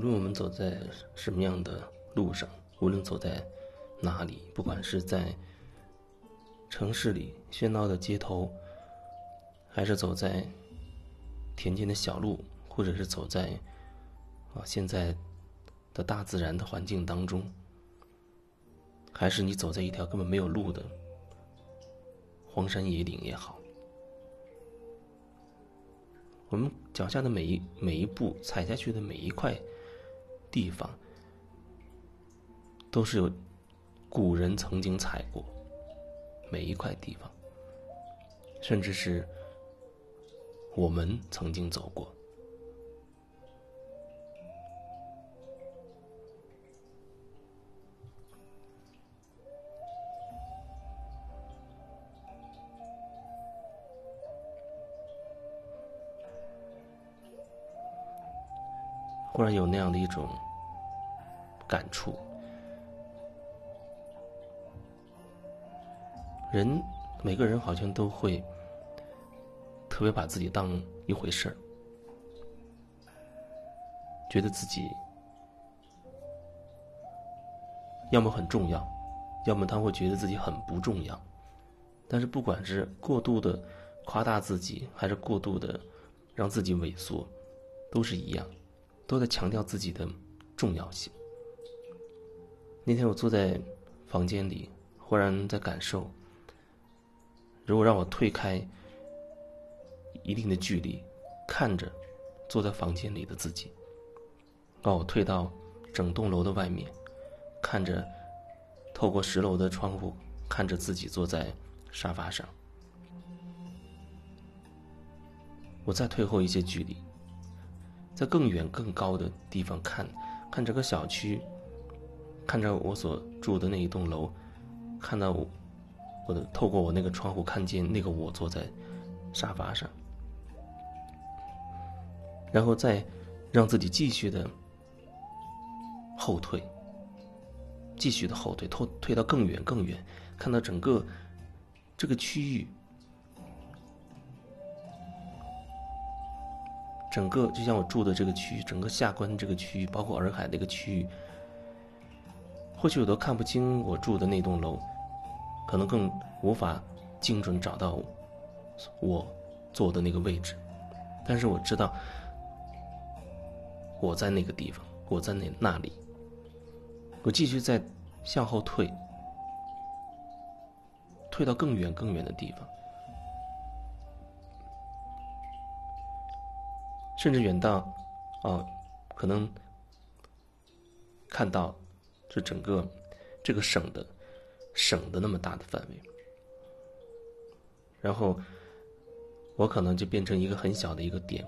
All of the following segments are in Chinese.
无论我们走在什么样的路上，无论走在哪里，不管是在城市里喧闹的街头，还是走在田间的小路，或者是走在啊现在的大自然的环境当中，还是你走在一条根本没有路的荒山野岭也好，我们脚下的每一每一步踩下去的每一块。地方都是有古人曾经踩过，每一块地方，甚至是我们曾经走过。有那样的一种感触，人每个人好像都会特别把自己当一回事儿，觉得自己要么很重要，要么他会觉得自己很不重要。但是不管是过度的夸大自己，还是过度的让自己萎缩，都是一样。都在强调自己的重要性。那天我坐在房间里，忽然在感受，如果让我退开一定的距离，看着坐在房间里的自己，把我退到整栋楼的外面，看着透过十楼的窗户，看着自己坐在沙发上，我再退后一些距离。在更远、更高的地方看，看整个小区，看着我所住的那一栋楼，看到我，我的透过我那个窗户看见那个我坐在沙发上，然后再让自己继续的后退，继续的后退，退退到更远、更远，看到整个这个区域。整个就像我住的这个区域，整个下关这个区域，包括洱海那个区域，或许我都看不清我住的那栋楼，可能更无法精准找到我坐的那个位置。但是我知道我在那个地方，我在那那里。我继续在向后退，退到更远更远的地方。甚至远到，哦，可能看到这整个这个省的省的那么大的范围，然后我可能就变成一个很小的一个点，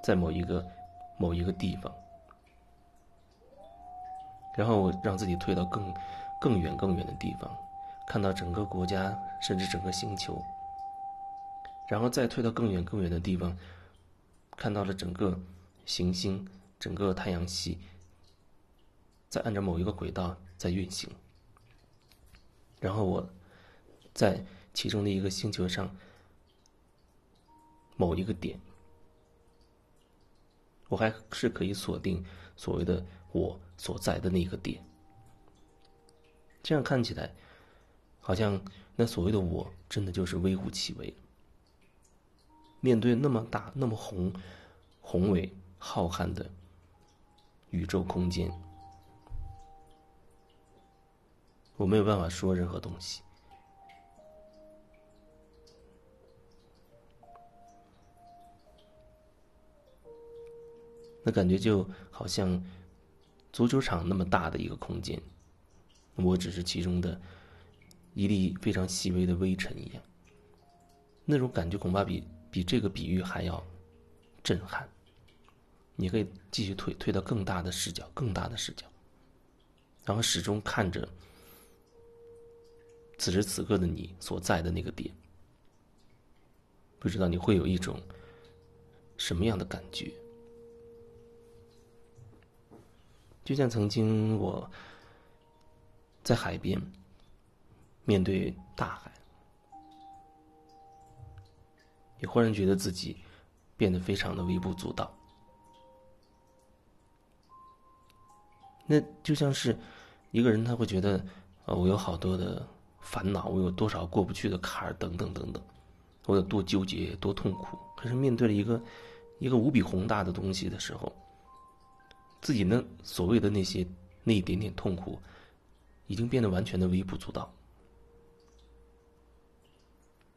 在某一个某一个地方，然后我让自己退到更更远更远的地方，看到整个国家甚至整个星球，然后再退到更远更远的地方。看到了整个行星，整个太阳系在按照某一个轨道在运行，然后我在其中的一个星球上某一个点，我还是可以锁定所谓的我所在的那个点。这样看起来，好像那所谓的我真的就是微乎其微。面对那么大、那么宏、宏伟、浩瀚的宇宙空间，我没有办法说任何东西。那感觉就好像足球场那么大的一个空间，我只是其中的一粒非常细微的微尘一样。那种感觉恐怕比……比这个比喻还要震撼。你可以继续退，退到更大的视角，更大的视角，然后始终看着此时此刻的你所在的那个点。不知道你会有一种什么样的感觉？就像曾经我在海边面对大海。也忽然觉得自己变得非常的微不足道，那就像是一个人，他会觉得，呃，我有好多的烦恼，我有多少过不去的坎儿，等等等等，我有多纠结，多痛苦。可是面对了一个一个无比宏大的东西的时候，自己那所谓的那些那一点点痛苦，已经变得完全的微不足道。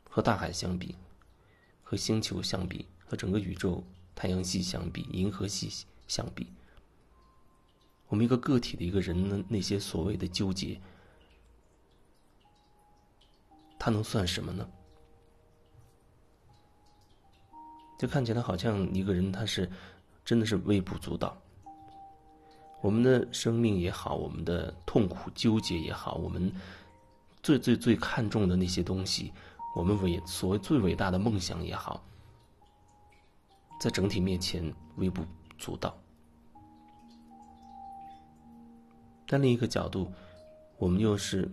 和大海相比，和星球相比，和整个宇宙、太阳系相比，银河系相比。我们一个个体的一个人的那些所谓的纠结，他能算什么呢？就看起来好像一个人他是真的是微不足道。我们的生命也好，我们的痛苦纠结也好，我们最最最看重的那些东西，我们伟所谓最伟大的梦想也好，在整体面前微不足道。但另一个角度，我们又是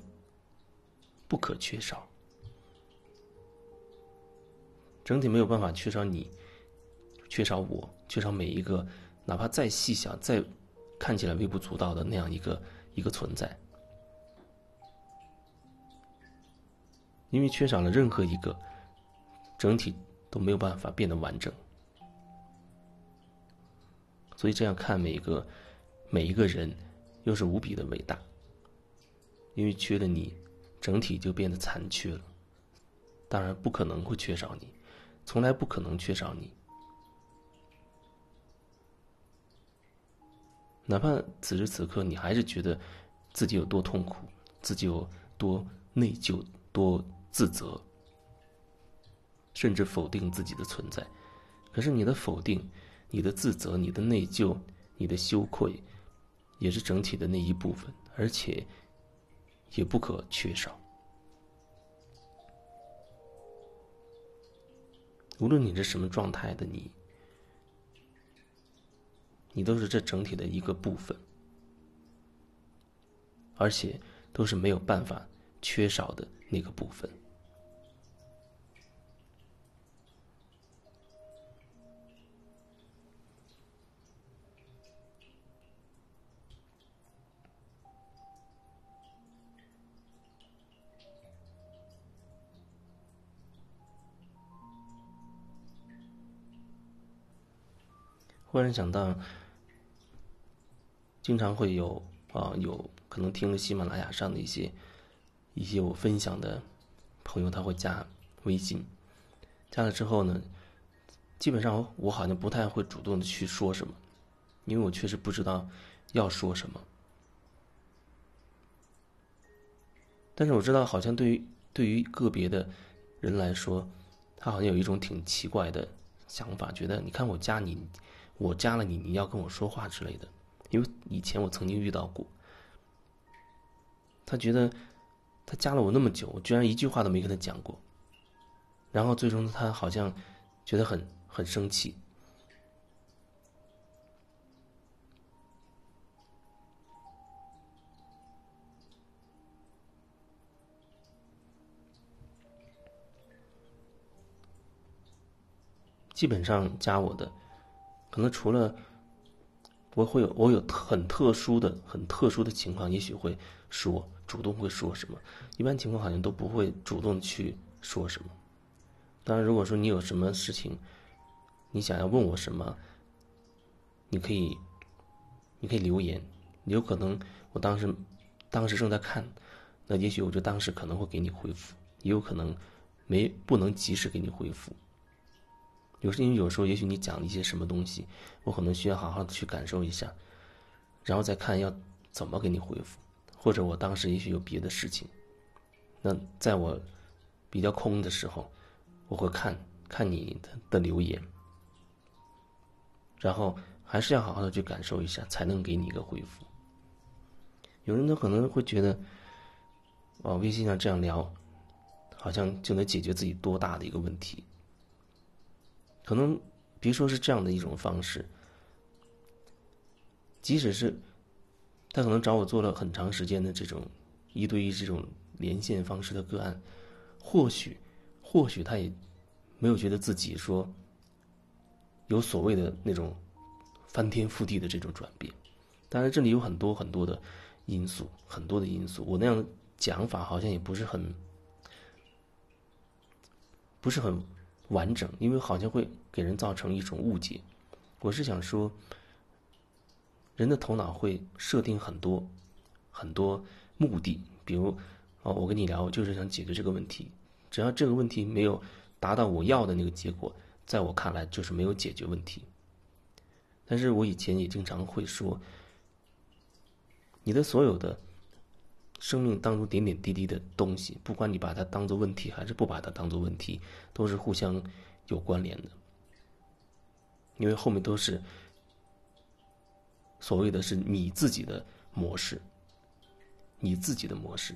不可缺少。整体没有办法缺少你，缺少我，缺少每一个哪怕再细小、再看起来微不足道的那样一个一个存在，因为缺少了任何一个，整体都没有办法变得完整。所以这样看每一个每一个人。又是无比的伟大，因为缺了你，整体就变得残缺了。当然不可能会缺少你，从来不可能缺少你。哪怕此时此刻你还是觉得自己有多痛苦，自己有多内疚、多自责，甚至否定自己的存在，可是你的否定、你的自责、你的内疚、你的羞愧。也是整体的那一部分，而且也不可缺少。无论你是什么状态的你，你都是这整体的一个部分，而且都是没有办法缺少的那个部分。忽然想到，经常会有啊，有可能听了喜马拉雅上的一些一些我分享的朋友，他会加微信，加了之后呢，基本上我好像不太会主动的去说什么，因为我确实不知道要说什么。但是我知道，好像对于对于个别的人来说，他好像有一种挺奇怪的想法，觉得你看我加你。我加了你，你要跟我说话之类的，因为以前我曾经遇到过。他觉得他加了我那么久，我居然一句话都没跟他讲过，然后最终他好像觉得很很生气。基本上加我的。可能除了我会有我有很特殊的很特殊的情况，也许会说主动会说什么，一般情况好像都不会主动去说什么。当然，如果说你有什么事情，你想要问我什么，你可以你可以留言，有可能我当时当时正在看，那也许我就当时可能会给你回复，也有可能没不能及时给你回复。有时因为有时候，也许你讲了一些什么东西，我可能需要好好的去感受一下，然后再看要怎么给你回复，或者我当时也许有别的事情，那在我比较空的时候，我会看看你的的留言，然后还是要好好的去感受一下，才能给你一个回复。有人呢可能会觉得，哦，微信上这样聊，好像就能解决自己多大的一个问题。可能，别说是这样的一种方式，即使是他可能找我做了很长时间的这种一对一这种连线方式的个案，或许，或许他也没有觉得自己说有所谓的那种翻天覆地的这种转变，当然，这里有很多很多的因素，很多的因素。我那样讲法好像也不是很，不是很完整，因为好像会给人造成一种误解。我是想说，人的头脑会设定很多很多目的，比如，哦，我跟你聊，我就是想解决这个问题，只要这个问题没有达到我要的那个结果，在我看来就是没有解决问题。但是我以前也经常会说。你的所有的生命当中点点滴滴的东西，不管你把它当做问题还是不把它当做问题，都是互相有关联的，因为后面都是所谓的是你自己的模式，你自己的模式，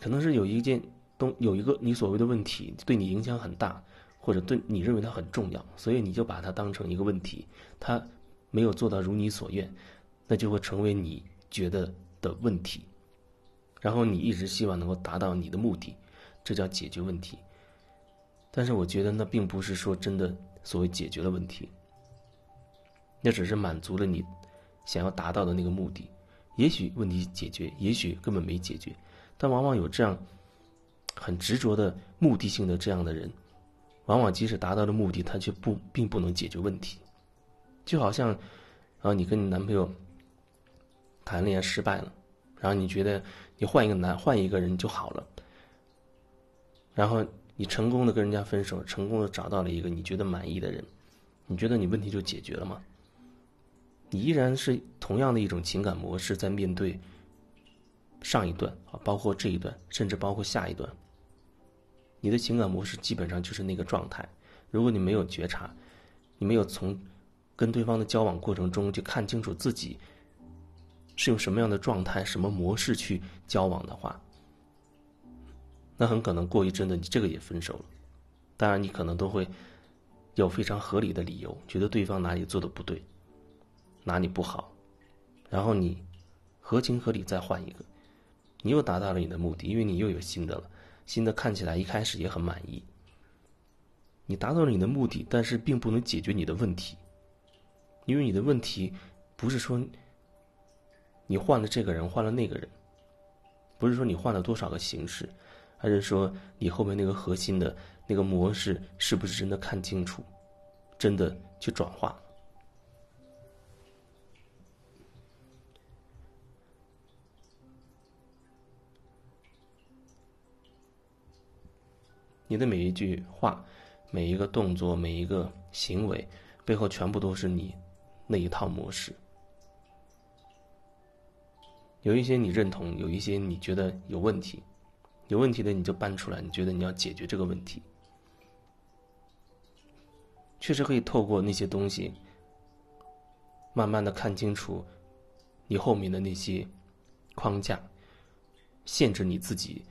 可能是有一件东有一个你所谓的问题对你影响很大，或者对你认为它很重要，所以你就把它当成一个问题，它。没有做到如你所愿，那就会成为你觉得的问题，然后你一直希望能够达到你的目的，这叫解决问题。但是我觉得那并不是说真的所谓解决了问题，那只是满足了你想要达到的那个目的。也许问题解决，也许根本没解决，但往往有这样很执着的目的性的这样的人，往往即使达到了目的，他却不并不能解决问题。就好像，啊，你跟你男朋友谈恋爱失败了，然后你觉得你换一个男换一个人就好了，然后你成功的跟人家分手，成功的找到了一个你觉得满意的人，你觉得你问题就解决了吗？你依然是同样的一种情感模式在面对上一段啊，包括这一段，甚至包括下一段，你的情感模式基本上就是那个状态。如果你没有觉察，你没有从跟对方的交往过程中，就看清楚自己是用什么样的状态、什么模式去交往的话，那很可能过一阵子，你这个也分手了。当然，你可能都会有非常合理的理由，觉得对方哪里做的不对，哪里不好，然后你合情合理再换一个，你又达到了你的目的，因为你又有新的了，新的看起来一开始也很满意，你达到了你的目的，但是并不能解决你的问题。因为你的问题，不是说你换了这个人，换了那个人，不是说你换了多少个形式，而是说你后面那个核心的那个模式是不是真的看清楚，真的去转化。你的每一句话、每一个动作、每一个行为，背后全部都是你。那一套模式，有一些你认同，有一些你觉得有问题，有问题的你就搬出来，你觉得你要解决这个问题，确实可以透过那些东西，慢慢的看清楚你后面的那些框架，限制你自己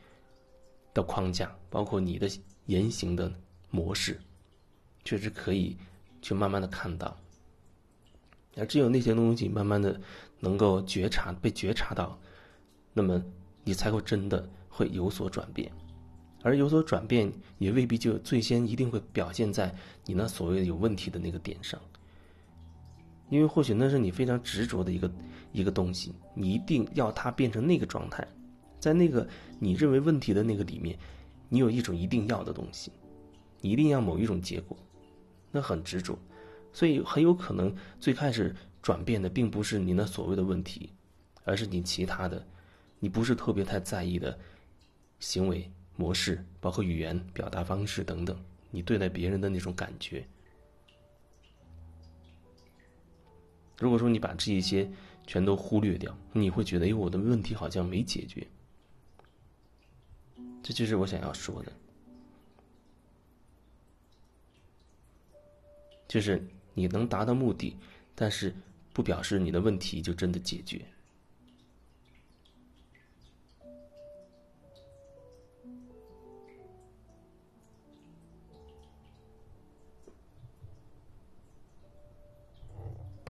的框架，包括你的言行的模式，确实可以去慢慢的看到。而只有那些东西慢慢的能够觉察、被觉察到，那么你才会真的会有所转变，而有所转变也未必就最先一定会表现在你那所谓有问题的那个点上，因为或许那是你非常执着的一个一个东西，你一定要它变成那个状态，在那个你认为问题的那个里面，你有一种一定要的东西，你一定要某一种结果，那很执着。所以很有可能最开始转变的并不是你那所谓的问题，而是你其他的，你不是特别太在意的行为模式，包括语言表达方式等等，你对待别人的那种感觉。如果说你把这一些全都忽略掉，你会觉得，哎，我的问题好像没解决。这就是我想要说的，就是。你能达到目的，但是不表示你的问题就真的解决。